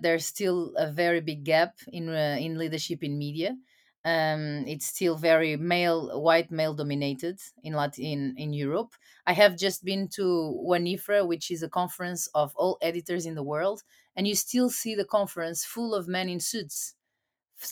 there's still a very big gap in uh, in leadership in media. Um, it's still very male, white male dominated in Latin in Europe. I have just been to WAN-IFRA, which is a conference of all editors in the world, and you still see the conference full of men in suits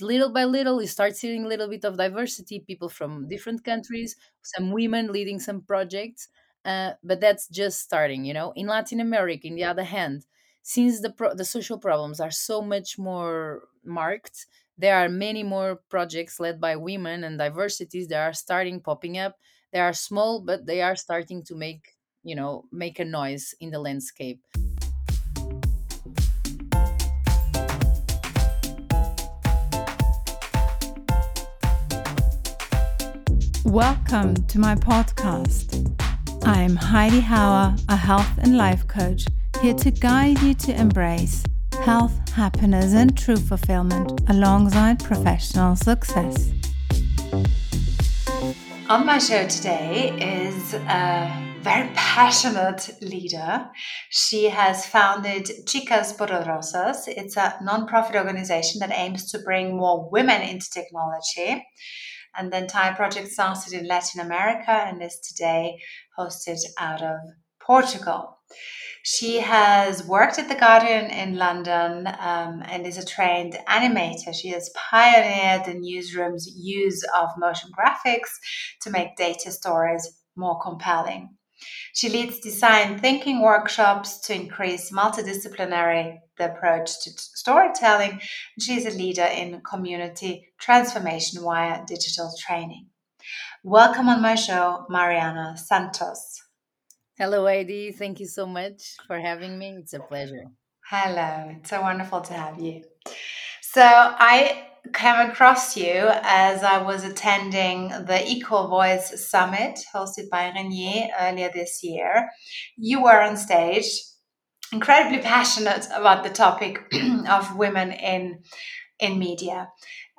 little by little you start seeing a little bit of diversity people from different countries some women leading some projects uh, but that's just starting you know in latin america in the other hand since the pro- the social problems are so much more marked there are many more projects led by women and diversities that are starting popping up they are small but they are starting to make you know make a noise in the landscape Welcome to my podcast. I'm Heidi Hauer, a health and life coach, here to guide you to embrace health, happiness, and true fulfillment alongside professional success. On my show today is a very passionate leader. She has founded Chicas Poderosas. It's a non-profit organization that aims to bring more women into technology. And the entire project started in Latin America and is today hosted out of Portugal. She has worked at The Guardian in London um, and is a trained animator. She has pioneered the newsroom's use of motion graphics to make data stories more compelling. She leads design thinking workshops to increase multidisciplinary the approach to storytelling. And she's a leader in community transformation via digital training. Welcome on my show, Mariana Santos. Hello heidi thank you so much for having me it's a pleasure Hello, it's so wonderful to have you. So, I came across you as I was attending the Equal Voice Summit hosted by Ringier earlier this year. You were on stage, incredibly passionate about the topic of women in in media.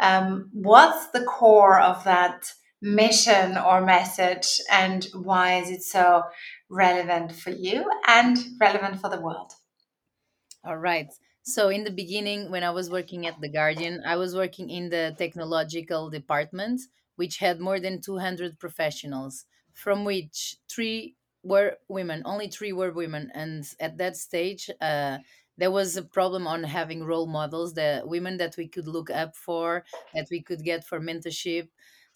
Um, what's the core of that mission or message, and why is it so relevant for you and relevant for the world? All right. So in the beginning, when I was working at The Guardian, I was working in the technological department, which had more than 200 professionals, from which three were women. Only three were women. And at that stage, uh, there was a problem on having role models, the women that we could look up for, that we could get for mentorship.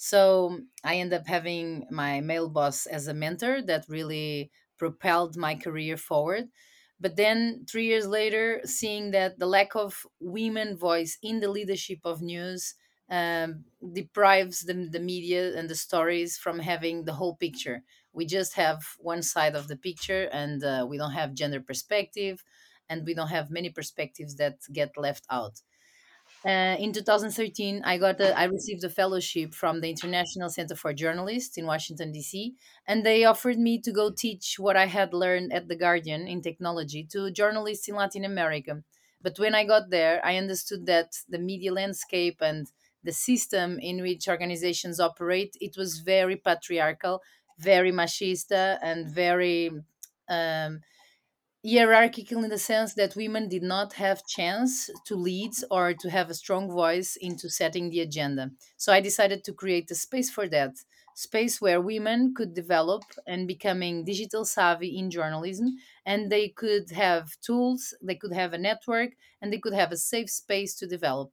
So I ended up having my male boss as a mentor that really propelled my career forward but then three years later, seeing that the lack of women voice in the leadership of news um, deprives the, the media and the stories from having the whole picture. We just have one side of the picture, and uh, we don't have gender perspective, and we don't have many perspectives that get left out. Uh, in 2013, I got a, I received a fellowship from the International Center for Journalists in Washington D.C., and they offered me to go teach what I had learned at the Guardian in technology to journalists in Latin America. But when I got there, I understood that the media landscape and the system in which organizations operate it was very patriarchal, very machista, and very um, hierarchical in the sense that women did not have chance to lead or to have a strong voice into setting the agenda. So i decided to create a space for that space where women could develop and becoming digital savvy in journalism and they could have tools they could have a network and they could have a safe space to develop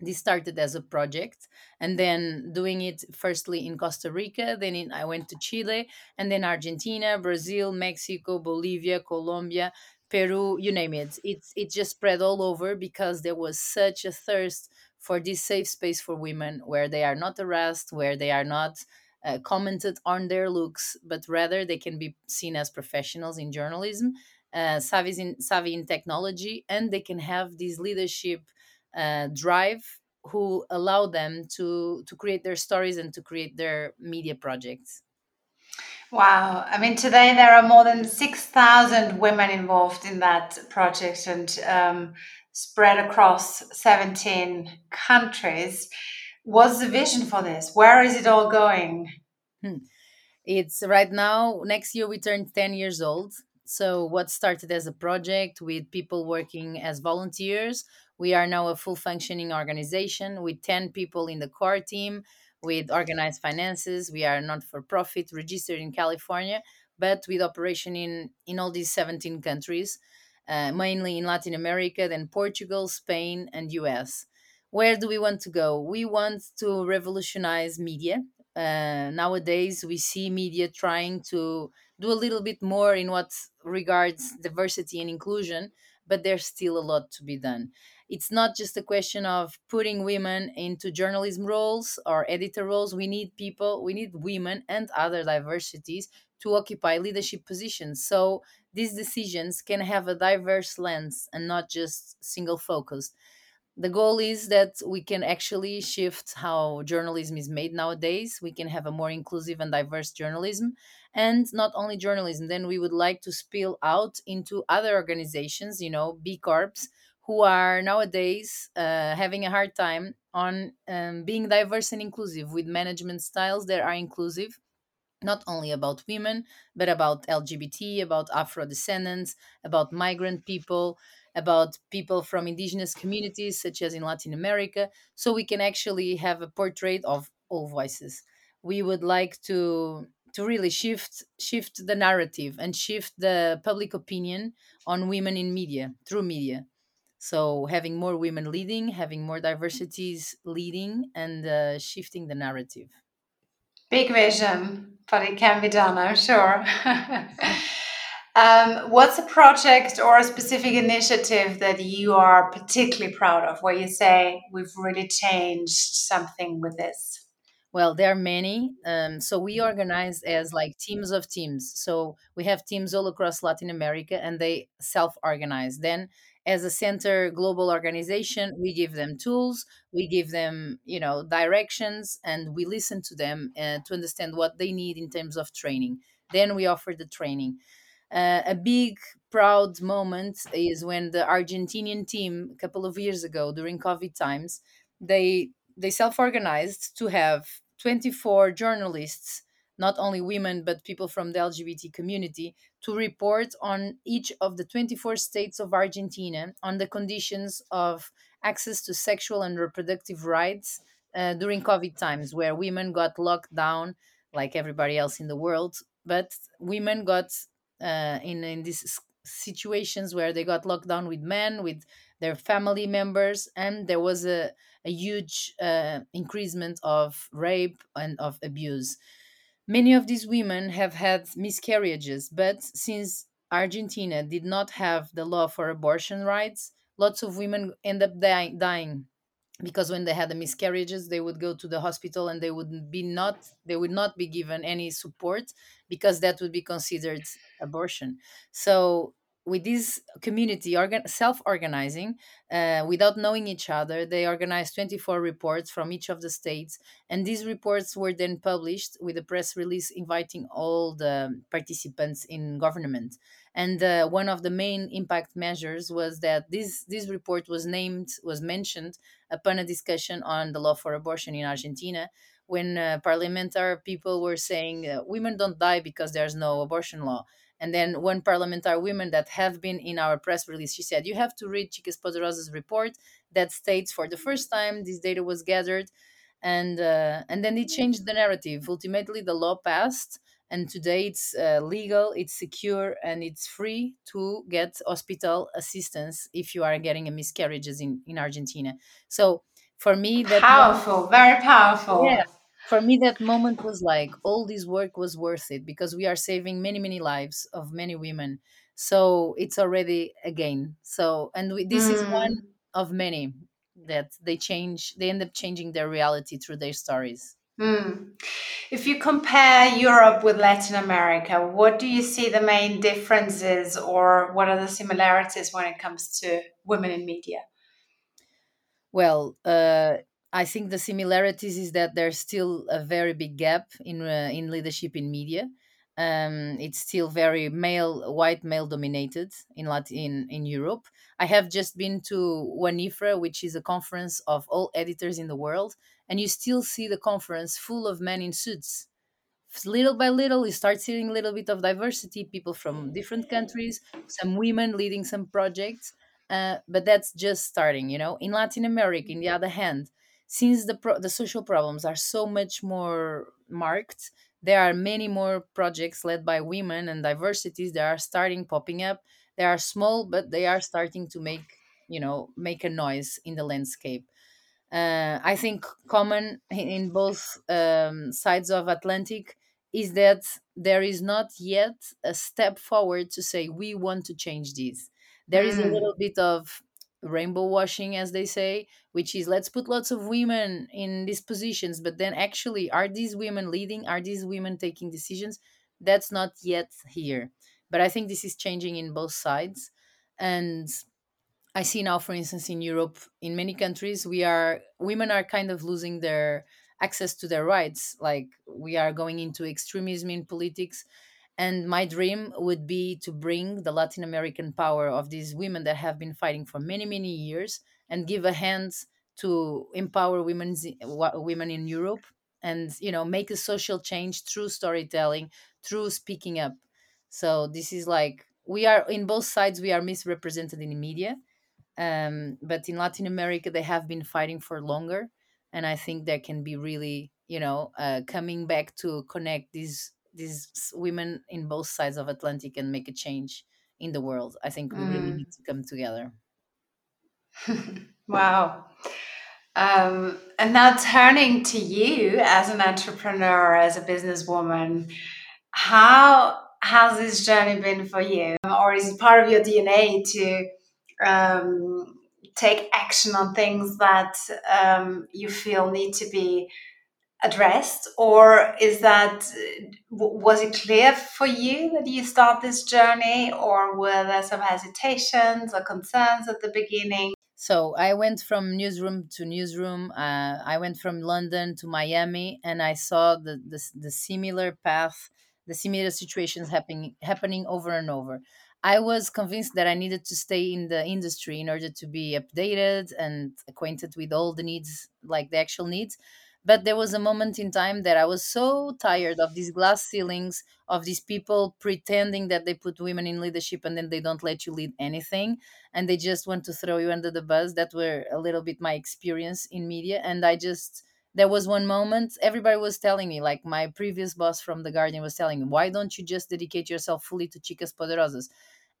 this started as a project and then doing it firstly in costa rica then in, i went to chile and then argentina brazil mexico bolivia colombia peru you name it. It's it just spread all over because there was such a thirst for this safe space for women where they are not harassed where they are not uh, commented on their looks but rather they can be seen as professionals in journalism uh, savvy in savvy in technology and they can have this leadership uh, drive who allow them to to create their stories and to create their media projects Wow. I mean, today there are more than 6,000 women involved in that project and um, spread across 17 countries. What's the vision for this? Where is it all going? Hmm. it's right now next year we turn 10 years old So, what started as a project with people working as volunteers, we are now a full functioning organization with 10 people in the core team with organized finances. We are not for profit, registered in California, but with operation in, in all these 17 countries, uh, mainly in Latin America, then Portugal, Spain, and US. Where do we want to go? We want to revolutionize media. Uh, nowadays, we see media trying to do a little bit more in what regards diversity and inclusion, but there's still a lot to be done. It's not just a question of putting women into journalism roles or editor roles. We need people, we need women and other diversities to occupy leadership positions. So these decisions can have a diverse lens and not just single focused the goal is that we can actually shift how journalism is made nowadays we can have a more inclusive and diverse journalism and not only journalism then we would like to spill out into other organizations you know b corps who are nowadays uh, having a hard time on um, being diverse and inclusive with management styles that are inclusive not only about women, but about LGBT, about Afro descendants, about migrant people, about people from indigenous communities, such as in Latin America. So we can actually have a portrait of all voices. We would like to to really shift shift the narrative and shift the public opinion on women in media through media. So having more women leading, having more diversities leading, and uh, shifting the narrative. Big vision, but it can be done, I'm sure. um, what's a project or a specific initiative that you are particularly proud of where you say we've really changed something with this? Well, there are many. Um, so we organize as like teams of teams. So we have teams all across Latin America and they self organize. Then as a center global organization we give them tools we give them you know directions and we listen to them uh, to understand what they need in terms of training. Then we offer the training. Uh, a big proud moment is when the argentinian team a couple of years ago during covid times they they self-organized to have 24 journalists not only women but people from the lgbt community to report on each of the 24 states of Argentina on the conditions of access to sexual and reproductive rights uh, during COVID times, where women got locked down like everybody else in the world, but women got uh, in in these situations where they got locked down with men, with their family members, and there was a, a huge uh, increasement of rape and of abuse. Many of these women have had miscarriages, but since Argentina did not have the law for abortion rights, lots of women end up dying, dying. Because when they had the miscarriages they would go to the hospital and they would be not they would not be given any support because that would be considered abortion. So with this community organ- self-organizing uh, without knowing each other they organized 24 reports from each of the states and these reports were then published with a press release inviting all the participants in government. And uh, one of the main impact measures was that this this report was named was mentioned upon a discussion on the law for abortion in argentina when uh, parliamentary people were saying uh, women don't die because there's no abortion law and then one parliamentary woman that have been in our press release, she said, you have to read Chicas Poderosas report that states for the first time this data was gathered. And, uh, and then it changed the narrative. Ultimately, the law passed and today it's uh, legal it's secure and it's free to get hospital assistance if you are getting a miscarriages in, in argentina so for me that powerful very powerful yeah for me that moment was like all this work was worth it because we are saving many many lives of many women so it's already a gain so and we, this mm. is one mm. of many that they change they end up changing their reality through their stories mm. if you compare europe with latin america what do you see the main differences or what are the similarities when it comes to women in media well uh, I think the similarities is that there's still a very big gap in uh, in leadership in media. Um, it's still very male, white male dominated in Latin in, Europe. I have just been to WAN-IFRA, which is a conference of all editors in the world, and you still see the conference full of men in suits, little by little you start seeing a little bit of diversity people from different countries some women leading some projects uh, but that's just starting you know in latin america in the other hand since the pro- the social problems are so much more marked there are many more projects led by women and diversities that are starting popping up they are small but they are starting to make you know make a noise in the landscape uh, I think common in both um, sides of Atlantic is that there is not yet a step forward to say we want to change this. There is a Mm. little bit of rainbow washing, as they say, which is let's put lots of women in these positions, but then actually, are these women leading? Are these women taking decisions? That's not yet here. But I think this is changing in both sides. And I see now, for instance, in Europe, in many countries, we are women are kind of losing their access to their rights. Like we are going into extremism in politics, and my dream would be to bring the Latin American power of these women that have been fighting for many, many years, and give a hand to empower women's women in Europe, and you know, make a social change through storytelling, through speaking up. So this is like we are in both sides. We are misrepresented in the media um, but in Latin America they have been fighting for longer, and I think that can be really you know uh, coming back to connect these these women in both sides of Atlantic and make a change in the world. I think we really Mm. need to come together. Wow. Um, and now turning to you as an entrepreneur, as a businesswoman, how has this journey been for you? Or is it part of your DNA to um, take action on things that um, you feel need to be addressed? Or is that, was it clear for you that you start this journey? Or were there some hesitations or concerns at the beginning? So I went from newsroom to newsroom. Uh, I went from London to Miami, and I saw the the, the similar path, the similar situations happening happening over and over. I was convinced that I needed to stay in the industry in order to be updated and acquainted with all the needs, like the actual needs. But there was a moment in time that I was so tired of these glass ceilings, of these people pretending that they put women in leadership and then they don't let you lead anything and they just want to throw you under the bus. That were a little bit my experience in media and i just there was one moment everybody was telling me like my previous boss from the guardian was telling me why don't you just dedicate yourself fully to chicas poderosas?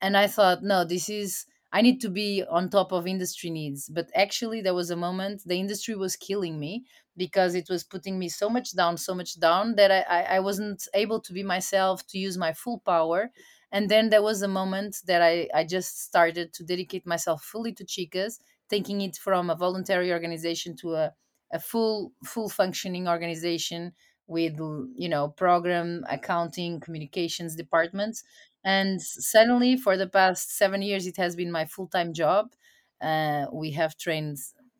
And i thought no this is i need to be on top of industry needs. But actually there was a moment the industry was killing me because it was putting me so much down so much down that i i, wasn't able to be myself to use my full power. And then there was a moment that I, I just started to dedicate myself fully to chicas taking it from a voluntary organization to a, a full full functioning organization with you know program accounting communications departments and suddenly for the past seven years it has been my full-time job uh, we have trained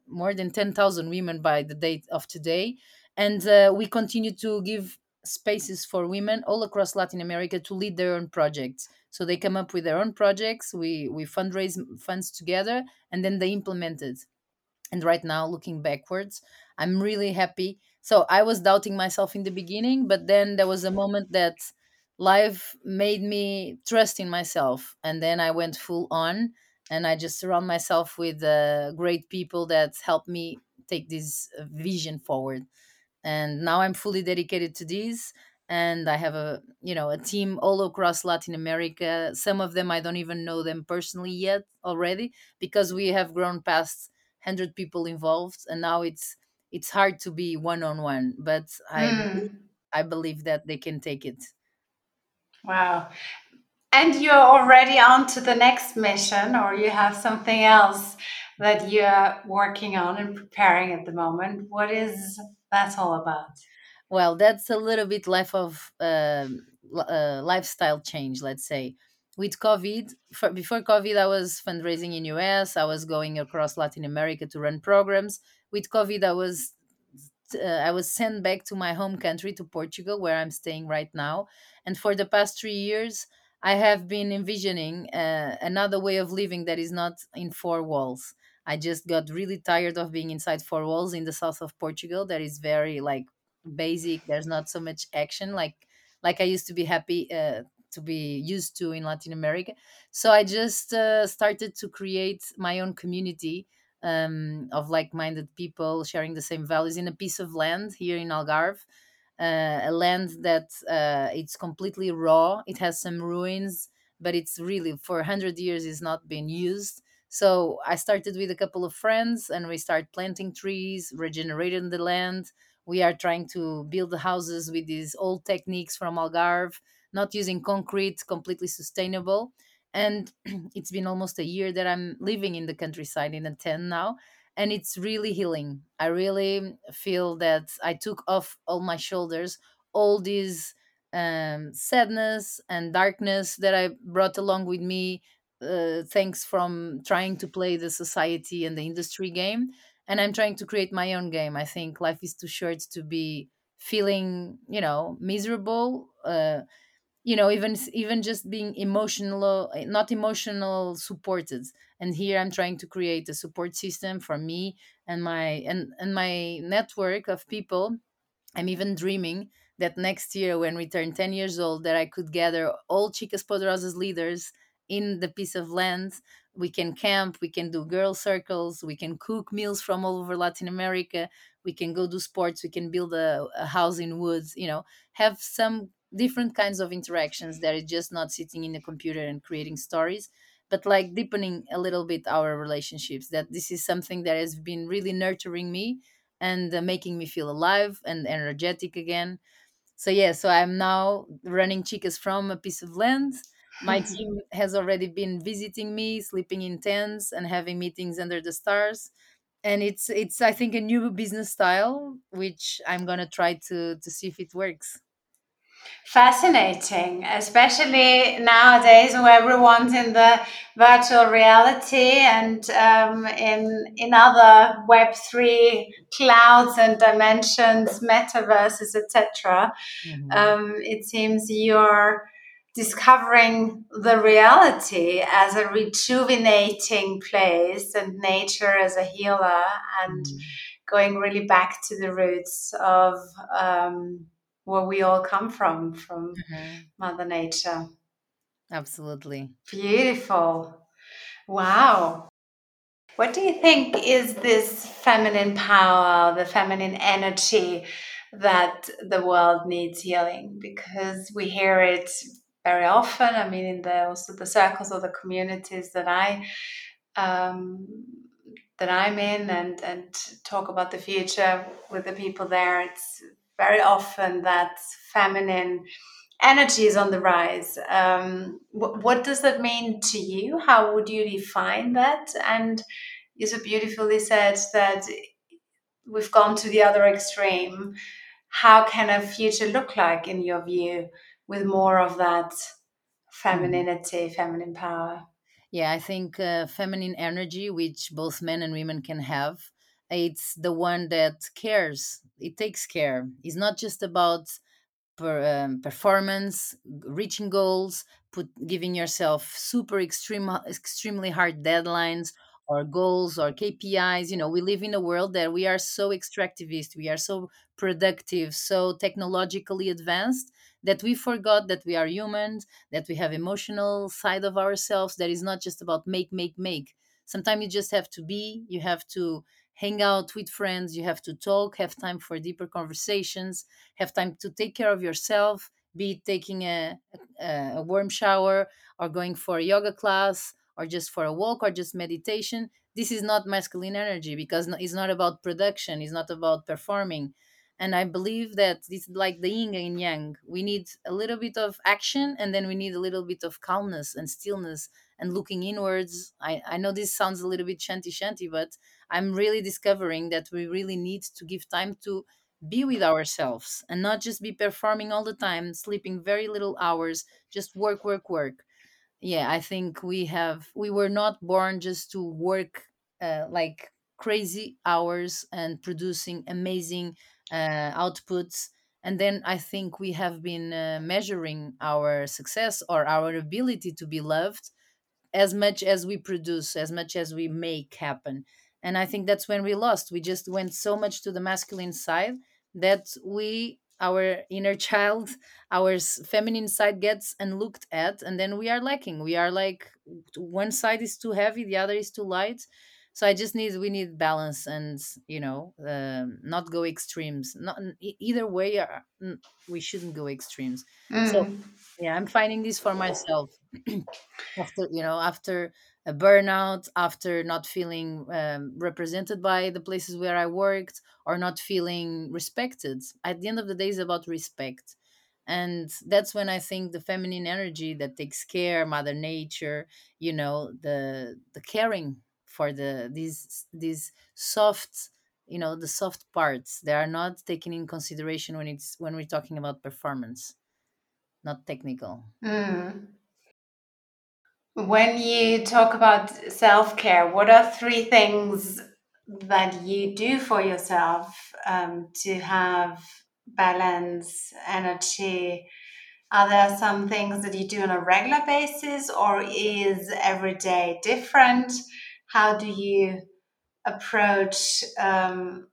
more than 10000 women by the date of today and uh, we continue to give spaces for women all across Latin America to lead their own projects. So they come up with their own projects. We we fundraise funds together, and then they implement it. And right now, looking backwards, I'm really happy. So I was doubting myself in the beginning, but then there was a moment that life made me trust in myself, and then I went full on, and I just surround myself with uh, great people that help me take this uh, vision forward. And now i'm fully dedicated to this and i have a you know a team all across latin america. Some of them i don't even know them personally yet already because we have grown past 100 people involved and now it's it's hard to be one on one but i Mm. i believe that they can take it Wow. And you're already on to the next mission, or you have something else that you're working on and preparing at the moment. What is that all about? Well, that's a little bit life of li- uh, lifestyle change, let's say. With COVID, for, before COVID, I was fundraising in US. I was going across Latin America to run programs. With COVID, I was uh, I was sent back to my home country to Portugal, where I'm staying right now. And for the past three years, I have been envisioning uh, another way of living that is not in four walls. I just got really tired of being inside four walls in the south of Portugal. That is very like basic there's not so much action like like i used to be happy uh, to be used to in latin america so i just uh, started to create my own community um, of like-minded people sharing the same values in a piece of land here in algarve uh, a land that uh, it's completely raw it has some ruins but it's really for 100 years is not been used so i started with a couple of friends and we start planting trees regenerating the land we are trying to build houses with these old techniques from Algarve, not using concrete, completely sustainable. And it's been almost a year that I'm living in the countryside in a tent now. And it's really healing. I really feel that I took off all my shoulders all these um, sadness and darkness that I brought along with me, uh, thanks from trying to play the society and the industry game and I'm trying to create my own game. I think life is too short to be feeling, you know, miserable. Uh, you know, even even just being emotional, eh, not emotional supported. And here I'm trying to create a support system for me and my and and my network of people I'm even dreaming that next year, when we turn 10 years old, that I could gather all Chicas Poderosas leaders in the piece of land. We can camp, we can do girl circles, we can cook meals from all over Latin America, we can go do sports, we can build a, a house in woods, you know, have some different kinds of interactions that is just not sitting in the computer and creating stories but like deepening a little bit our relationships that this is something that has been really nurturing me and uh, making me feel alive and energetic again. So yeah, so I'm now running chicas from a piece of land. My team has already been visiting me, sleeping in tents and having meetings under the stars. And it's it's I think a new business style which I'm gonna try to to see if it works. Fascinating, especially nowadays where everyone's in the virtual reality and um, in in other Web three clouds and dimensions, metaverses, etc. Mhm. Um, it seems you're discovering the reality as a rejuvenating place and nature as a healer and Mhm. going really back to the roots of um, where we all come from, from Mhm. Mother Nature. Absolutely. Beautiful. Wow. What do you think is this feminine power, the feminine energy that the world needs healing? Because we hear it very often. I mean, in the also the circles or the communities that I um, that I'm in, and and talk about the future with the people there. It's very often that feminine energy is on the rise. Um, wh- what does that mean to you? How would you define that? And you so beautifully said that we've gone to the other extreme. How can a future look like in your view with more of that femininity, feminine power? Yeah, I think uh, feminine energy, which both men and women can have, it's the one that cares. It takes care. It's not just about per, um, performance, reaching goals, put giving yourself super extreme, extremely hard deadlines or goals or KPIs. You know, we live in a world that we are so extractivist, we are so productive, so technologically advanced that we forgot that we are humans, that we have emotional side of ourselves that is not just about make, make, make. Sometimes you just have to be, you have to hang out with friends, you have to talk, have time for deeper conversations have time to take care of yourself, be it taking a, a, a warm shower or going for a yoga class or just for a walk or just meditation. This is not masculine energy because it's not about production, it's not about performing. And I believe that it's like the yin and yang. We need a little bit of action and then we need a little bit of calmness and stillness and looking inwards. I, I know this sounds a little bit shanti shanti, but I'm really discovering that we really need to give time to be with ourselves and not just be performing all the time, sleeping very little hours, just work, work, work. Yeah, I think we have, we were not born just to work uh, like crazy hours and producing amazing outputs. And then I think we have been uh, measuring our success or our ability to be loved as much as we produce, as much as we make happen. And I think that's when we lost. We just went so much to the masculine side that we our inner child our feminine side gets and looked at and then we are lacking we are like one side is too heavy the other is too light so i just need we need balance and you know um, not go extremes. Not either way uh, we shouldn't go extremes. So Mm. yeah i'm finding this for myself after you know after a burnout after not feeling um, represented by the places where i worked or not feeling respected. At the end of the day it's about respect. And that's when i think the feminine energy that takes care mother nature you know the the caring for the these these soft you know the soft parts they are not taken in consideration when it's when we're talking about performance not technical Mm. When you talk about self care, what are three things that you do for yourself um, to have balance, energy? Are there some things that you do on a regular basis, or is every day different? How do you approach um,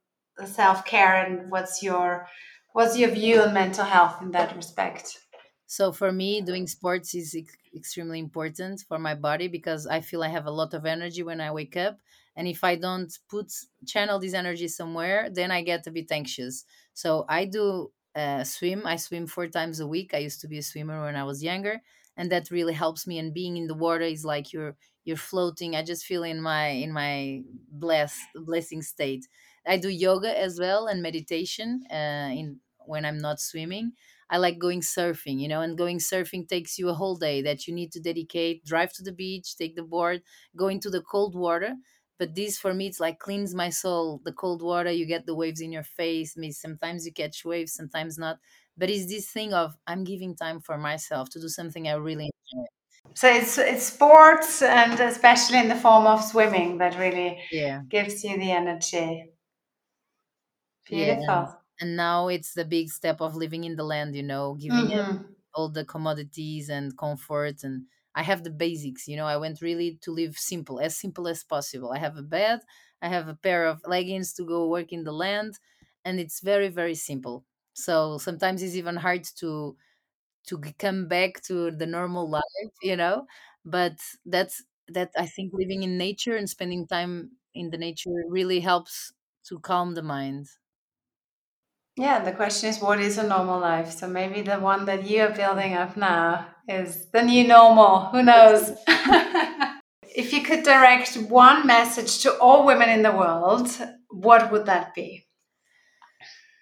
self care, and what's your what's your view on mental health in that respect? So for me, doing sports is ex- extremely important for my body because I feel I have a lot of energy when I wake up, and if I don't put channel this energy somewhere, then I get a bit anxious. So I do uh, swim. I swim four times a week. I used to be a swimmer when I was younger, and that really helps me. And being in the water is like you're you're floating. I just feel in my in my bless blessing state. I do yoga as well and meditation uh, in when I'm not swimming I like going surfing, you know, and going surfing takes you a whole day that you need to dedicate, drive to the beach, take the board, go into the cold water. But this for me, it's like cleans my soul. The cold water, you get the waves in your face. Me, sometimes you catch waves, sometimes not. But it's this thing of I'm giving time for myself to do something I really. So it's it's sports and especially in the form of swimming that really Yeah. gives you the energy. Yeah. And, Beautiful. and now it's the big step of living in the land, you know, giving hmm all the commodities and comfort and i have the basics you know i went really to live simple as simple as possible i have a bed i have a pair of leggings to go work in the land and it's very very simple so sometimes it's even hard to to come back to the normal life you know but that's that i think living in nature and spending time in the nature really helps to calm the mind Yeah, the question is, what is a normal life? So maybe the one that you are building up now is the new normal. Who knows? if you could direct one message to all women in the world, what would that be?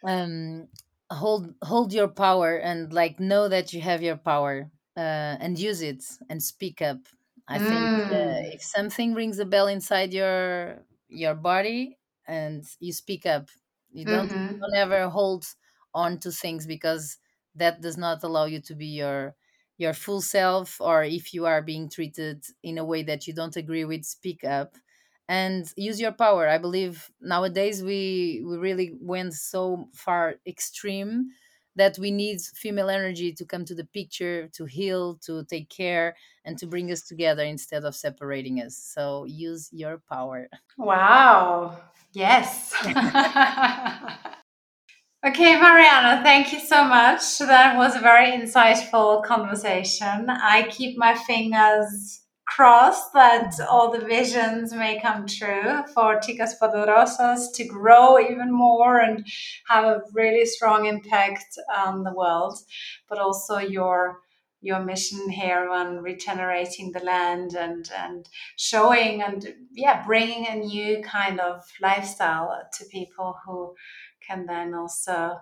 um hold hold your power and like know that you have your power uh, and use it and speak up. I think uh, Mm. if something rings a bell inside your your body and you speak up you don't hmm don't ever hold on to things because that does not allow you to be your your full self or if you are being treated in a way that you don't agree with speak up and use your power i believe nowadays we we really went so far extreme that we need female energy to come to the picture to heal to take care and to bring us together instead of separating us so use your power Wow. Yes. Okay, Mariana, thank you so much. That was a very insightful conversation. I keep my fingers crossed that all the visions may come true for Chicas Poderosas to grow even more and have a really strong impact on the world, but also your your mission here on regenerating the land and and showing and yeah bringing a new kind of lifestyle to people who can then also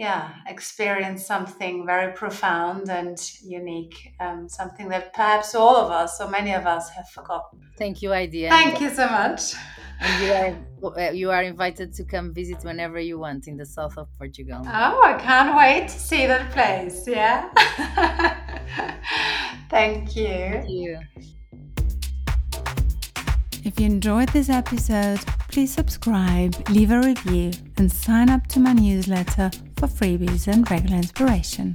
yeah experience something very profound and unique um, something that perhaps all of us or many of us have forgotten. Thank you Heidi thank you so much. and you are uh, you are invited to come visit whenever you want in the south of portugal. Oh i can't wait to see that place yeah. Thank you. Thank you. If you enjoyed this episode, please subscribe, leave a review, and sign up to my newsletter for freebies and regular inspiration.